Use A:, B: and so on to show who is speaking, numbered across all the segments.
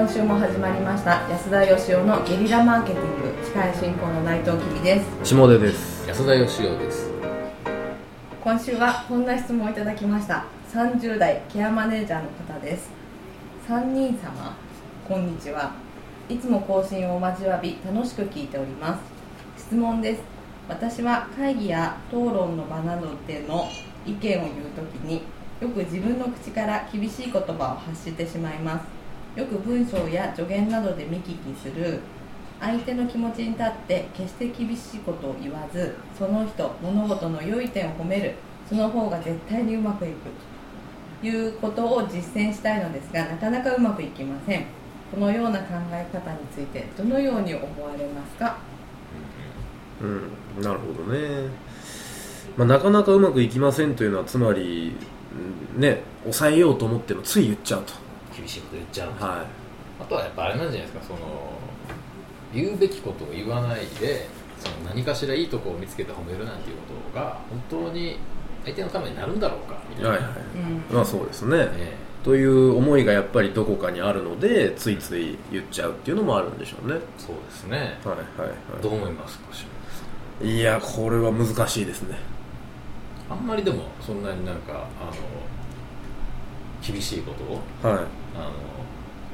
A: 今週も始まりました安田義雄のゲリラマーケティング司会進行の内藤きびです。
B: 下出です。
C: 安田義雄です。
A: 今週はこんな質問をいただきました。30代ケアマネージャーの方です。3人様こんにちは。いつも更新をお待ちわび楽しく聞いております。質問です。私は会議や討論の場などでの意見を言うときによく自分の口から厳しい言葉を発してしまいますよく文章や助言などで見聞きする。相手の気持ちに立って決して厳しいことを言わずその人物事の良い点を褒める。その方が絶対にうまくいく。ということを実践したいのですがなかなかうまくいきません。このような考え方についてどのように思われますか？
B: うんなるほどね、まあ、なかなかうまくいきませんというのはつまりね抑えようと思ってもつい言っちゃうと。
C: 厳しいこと言っちゃう、
B: は
C: あとはやっぱあれなんじゃないですかその言うべきことを言わないでその何かしらいいところを見つけて褒めるなんていうことが本当に相手のためになるんだろうかみたいな、
B: いはいはい。
A: うん。
B: まあそうですね。
C: え
B: という思いがやっぱりどこかにあるのでついつい言っちゃうっていうのもあるんでしょうね。
C: そうですね。
B: はい
C: どう思いますか
B: いやこれは難しいですね。
C: あんまりでもそんなになんかあの厳しいことを
B: はい。
C: あの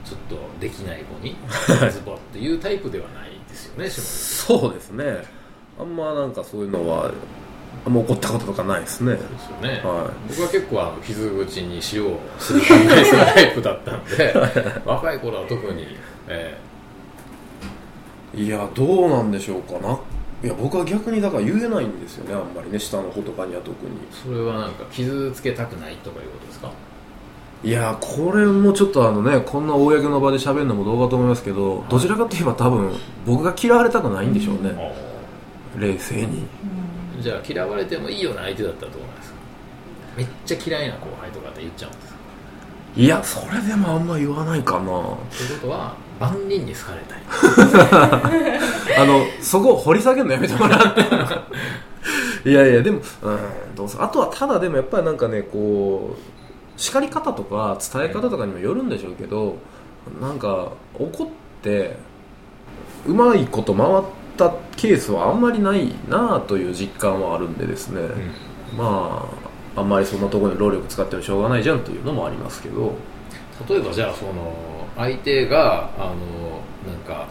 C: ちょっとできない子に ズボッっていうタイプではないですよね
B: そうですね。あんまなんかそういうのはあんま怒ったこととかないですね。
C: んですよね、
B: は
C: 僕は結構あの傷口に塩をすり込んだりするタイプだったんで若い頃は特に、え
B: いやどうなんでしょうかな。いや僕は逆にだから言えないんですよねあんまりね。下の子とかには特に。
C: ーそれはなんか傷つけたくないとかいうことですか？
B: いやこれもちょっとあのねこんな公の場で喋るのもどうかと思いますけどどちらかといえば多分僕が嫌われたくないんでしょうね。冷静に。
C: じゃあ嫌われてもいいような相手だったらどうなんですか？めっちゃ嫌いな後輩とかって言っちゃうんですか？
B: いやそれでもあんま言わないかな。
C: ということは万人に好かれたい。
B: あのそこを掘り下げるのやめてもらって。いやいやでもうんどうせあとはただでもやっぱりなんかねこう叱り方とか伝え方とかにもよるんでしょうけどなんか怒ってうまいこと回ったケースはあんまりないなあという実感はあるんでですね、まああんまりそんなところに労力使ってもしょうがないじゃんというのもありますけど。
C: 例えばじゃあその相手があのなんか、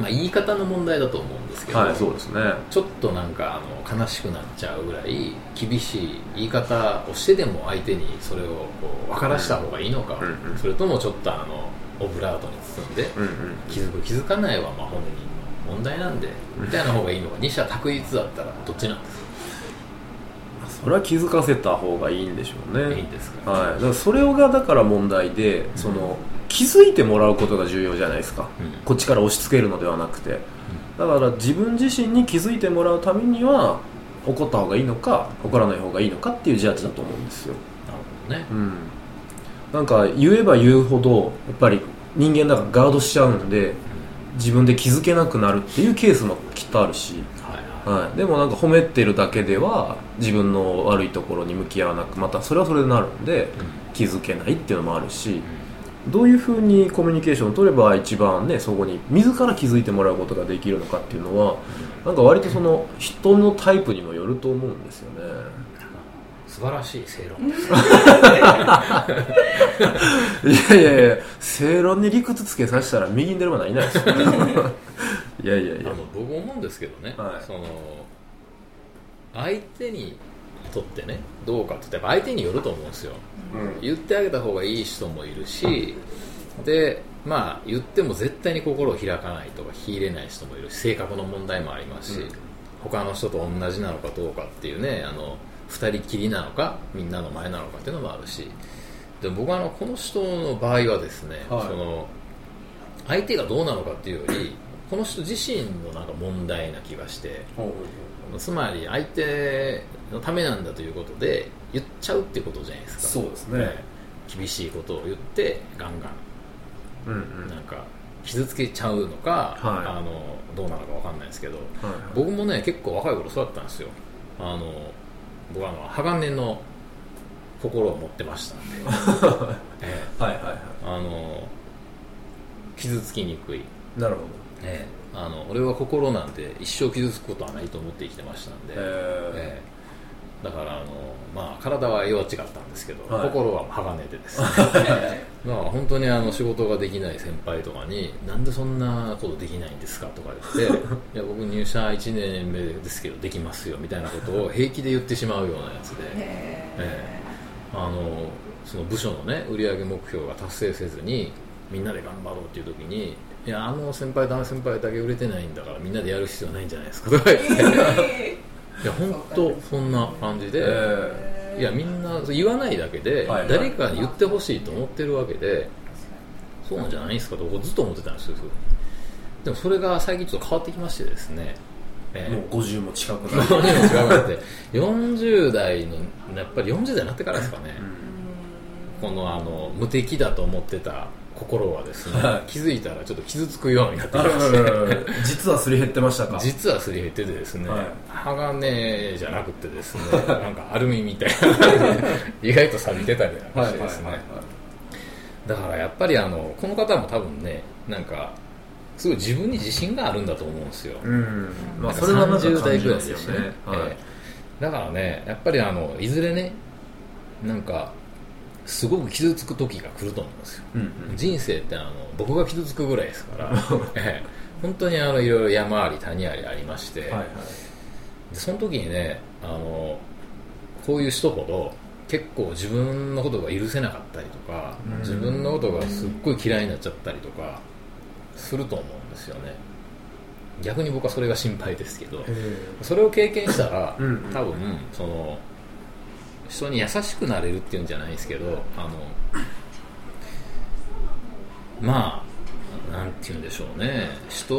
C: まあ、言い方の問題だと思うんですけど、
B: はいそうですね。
C: ちょっとなんかあの悲しくなっちゃうぐらい厳しい言い方をしてでも相手にそれをこう分からした方がいいのか、
B: うんうん。
C: それともちょっとあのオブラートに包んで
B: うんうん。
C: 気づく気づかないはまあ本人の問題なんでみたいな方がいいのか二者択一だったらどっちなんですか？
B: それは気づかせた方がいいんでしょうね。
C: いいんですか、
B: はい、だからそれがだから問題でその気づいてもらうことが重要じゃないですか、
C: うん。
B: こっちから押し付けるのではなくて。だから自分自身に気づいてもらうためには怒った方がいいのか怒らない方がいいのかっていうジャッジだと思うんですよ、
C: なるほどね。
B: うん、なんか言えば言うほどやっぱり人間だからガードしちゃうんで自分で気づけなくなるっていうケースもきっとあるし、
C: はいはい。
B: はい、でもなんか褒めてるだけでは自分の悪いところに向き合わなくまたそれはそれでなるんで気づけないっていうのもあるしどういうふうにコミュニケーションを取れば一番ねそこに自ら気づいてもらうことができるのかっていうのはなんか割とその人のタイプにもよると思うんですよね。
C: 素晴らしい正論。で す
B: いやいやいや正論に理屈つけさせたら右に出る者はいないですよ。いやいやいや。
C: あの僕思うんですけどね、
B: はい。
C: その相手にとってねどうかって言ったらやっぱ相手によると思うんですよ。
B: うん。
C: 言ってあげた方がいい人もいるしでまあ言っても絶対に心を開かないとか火入れない人もいるし性格の問題もありますし、
B: うん。
C: 他の人と同じなのかどうかっていうねあの二人きりなのかみんなの前なのかっていうのもあるし。で僕はあのこの人の場合はですね、
B: はい。
C: その相手がどうなのかっていうよりこの人自身のなんか問題な気がしてつまり相手のためなんだということで言っちゃうってことじゃないですか。
B: そうですね。
C: 厳しいことを言ってガンガ
B: うんうん。
C: ンなんか傷つけちゃうのか、
B: はい。
C: あのどうなのかわかんないですけど。
B: はい。
C: 僕もね結構若い頃そうだったんですよ。あの僕はあの鋼の心を持ってましたんで、ええ。
B: はいはいはい。
C: あの傷つきにくい、
B: なるほ
C: ええ。あの俺は心なんて一生傷つくことはないと思って生きてましたんで、ええ。だからあの、まあ、体は弱っちかったんですけど、
B: はい。
C: 心は鋼でです。ねだから本当にあの仕事ができない先輩とかになんでそんなことできないんですかとか言って いや僕入社1年目ですけどできますよみたいなことを平気で言ってしまうようなやつで、ええ。あのその部署のね売上目標が達成せずにみんなで頑張ろうっていう時にいやあの先輩とあの先輩だけ売れてないんだからみんなでやる必要ないんじゃないですかとか言って。いや本当そんな感じで、
B: え
C: いやみんな言わないだけで、
B: はいはい。
C: 誰かに言ってほしいと思ってるわけでそうなんじゃないですかと僕ずっと思ってたんですよでもそれが最近ちょっと変わってきましてですね、ええ
B: もう50も近くな
C: って。40代のやっぱり40代になってからですかね、このあの無敵だと思ってた心はですね、
B: はい。
C: 気づいたらちょっと傷つくようになってまして。
B: る実はすり減ってましたか？
C: 実はすり減っててですね、
B: はい。
C: 鋼じゃなくてですね なんかアルミみたいな。意外と錆びてたりなんかしてですね、だからやっぱりあのこの方も多分ねなんかすごい自分に自信があるんだと思うんですよ、
B: うん。まあそれはなんか
C: 30代ぐらいですすよね。
B: よね、はい。
C: ええ。だからねやっぱりあのいずれねなんかすごく傷つく時が来ると思うんですよ、
B: うんうん。
C: 人生ってあの僕が傷つくぐらいですから、ええ。本当にあのいろいろ山あり谷ありありまして、
B: はいはい。
C: でその時にねあのこういう人ほど結構自分のことが許せなかったりとか
B: うん。
C: 自分のことがすっごい嫌いになっちゃったりとかすると思うんですよね。逆に僕はそれが心配ですけど。それを経験したら
B: うん。
C: 多分その人に優しくなれるっていうんじゃないですけどあのまあなんて言うんでしょうね。人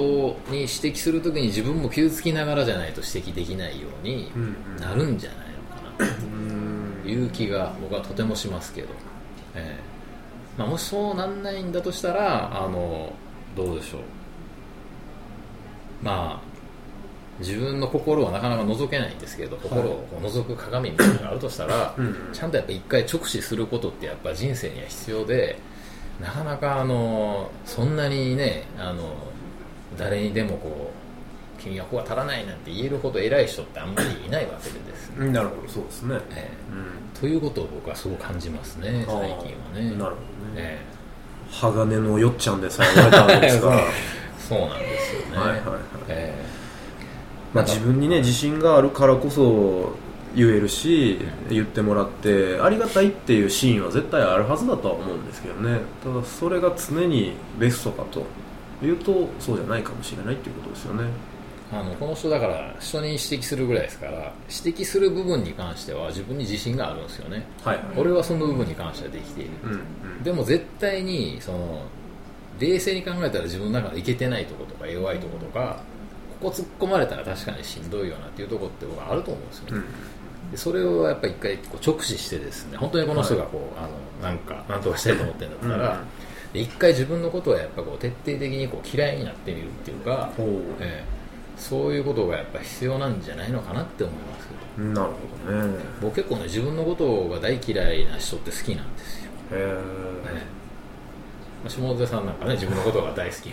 C: に指摘するときに自分も傷つきながらじゃないと指摘できないようになるんじゃないのかな
B: うん
C: という気が僕はとてもしますけど、ええ。まあ、もしそうなんないんだとしたらあのどうでしょう。まあ自分の心はなかなか覗けないんですけど心をこう覗く鏡みたいなのがあるとしたら、
B: うんうん。
C: ちゃんとやっぱ一回直視することってやっぱ人生には必要でなかなかあのそんなにねあの誰にでもこう君はここは足らないなんて言えるほど偉い人ってあんまりいないわけでです。ね、
B: うん。なるほど。そうですね。
C: え
B: うん。
C: えということを僕はすごく感じますね最近は。ね
B: なるほどね。
C: え
B: 鋼のよっちゃんでさえ言われたわけですから。
C: え そうなんですよね。
B: はいはいはい。
C: え
B: まあ、自分にね自信があるからこそ言えるし言ってもらってありがたいっていうシーンは絶対あるはずだとは思うんですけどね。ただそれが常にベストかというとそうじゃないかもしれないっていうことですよね。
C: えあのこの人だから人に指摘するぐらいですから指摘する部分に関しては自分に自信があるんですよね。
B: はい
C: 俺はその部分に関してはできている。
B: うんうん。
C: でも絶対にその冷静に考えたら自分の中でいけてないところとか弱いところとかここ突っ込まれたら確かにしんどいよなっていうところって僕はあると思うんですよね、
B: うん。
C: でそれをやっぱり一回こう直視してですね本当にこの人がこう、あのなんかなんとかしたいと思ってるんだったら、
B: う
C: 一回自分のことはやっぱこう徹底的にこう嫌いになってみるっていうか、ええそういうことがやっぱ必要なんじゃないのかなって思います。けど
B: なるほどね。
C: 僕結構ね自分のことが大嫌いな人って好きなんですよ、
B: へ
C: え下手さんなんかね自分のことが大好き。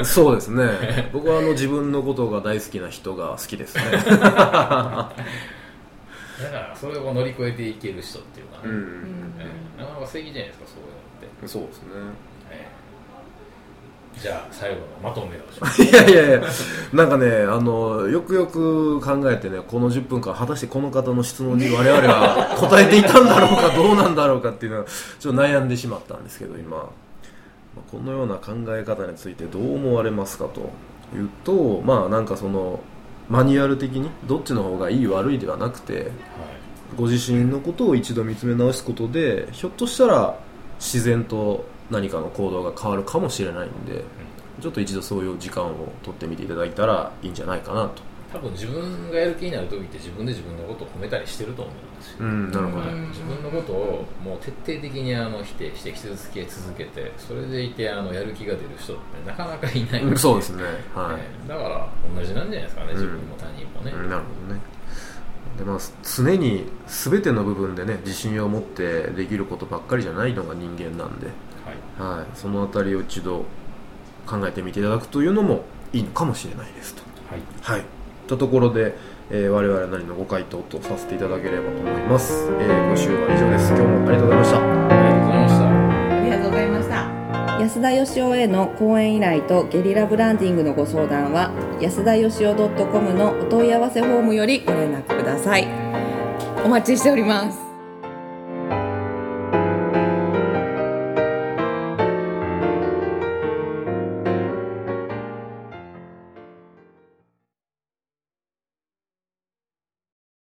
B: え そうですね。僕はあの自分のことが大好きな人が好きですね。
C: だからそれを乗り越えていける人っていうかね、
B: うん。
C: ええなかなか素敵じゃないですかそういうのって、
B: そうですね。
C: ええじゃあ最後のまとめをします
B: いやいやいや、なんかね、あの、よくよく考えてね、この10分間、果たしてこの方の質問に我々は答えていたんだろうか、どうなんだろうかっていうのは、ちょっと悩んでしまったんですけど、今。まあこのような考え方についてどう思われますかというと、まあなんかその、マニュアル的にどっちの方がいい悪いではなくて、ご自身のことを一度見つめ直すことで、ひょっとしたら自然と何かの行動が変わるかもしれないんで、ちょっと一度そういう時間を取ってみていただいたらいいんじゃないかなと。
C: 多分自分がやる気になる時って自分で自分のことを褒めたりしてると思うんですよ、
B: うん、なるほど。
A: うん
C: 自分のことをもう徹底的にあの否定して傷つけ続けてそれでいてあのやる気が出る人ってなかなかいないん
B: うんそうですね。はい。
C: ええだから同じなんじゃないですかね、
B: うん
C: 自分も他人もね、
B: うんなるほどね。でまあ、常に全ての部分でね自信を持ってできることばっかりじゃないのが人間なんで、
C: はい
B: はい、そのあたりを一度考えてみていただくというのもいいのかもしれないですと。
C: はい
B: はい、とところで、えー我々なりのご回答とさせていただければと思います。えー、今週は以上です。今日もありがとうございました。
C: ありがとうございました
A: ありがとうございました安田義雄への講演依頼とゲリラブランディングのご相談は安田義雄 .com のお問い合わせフォームよりご連絡くださいお待ちしております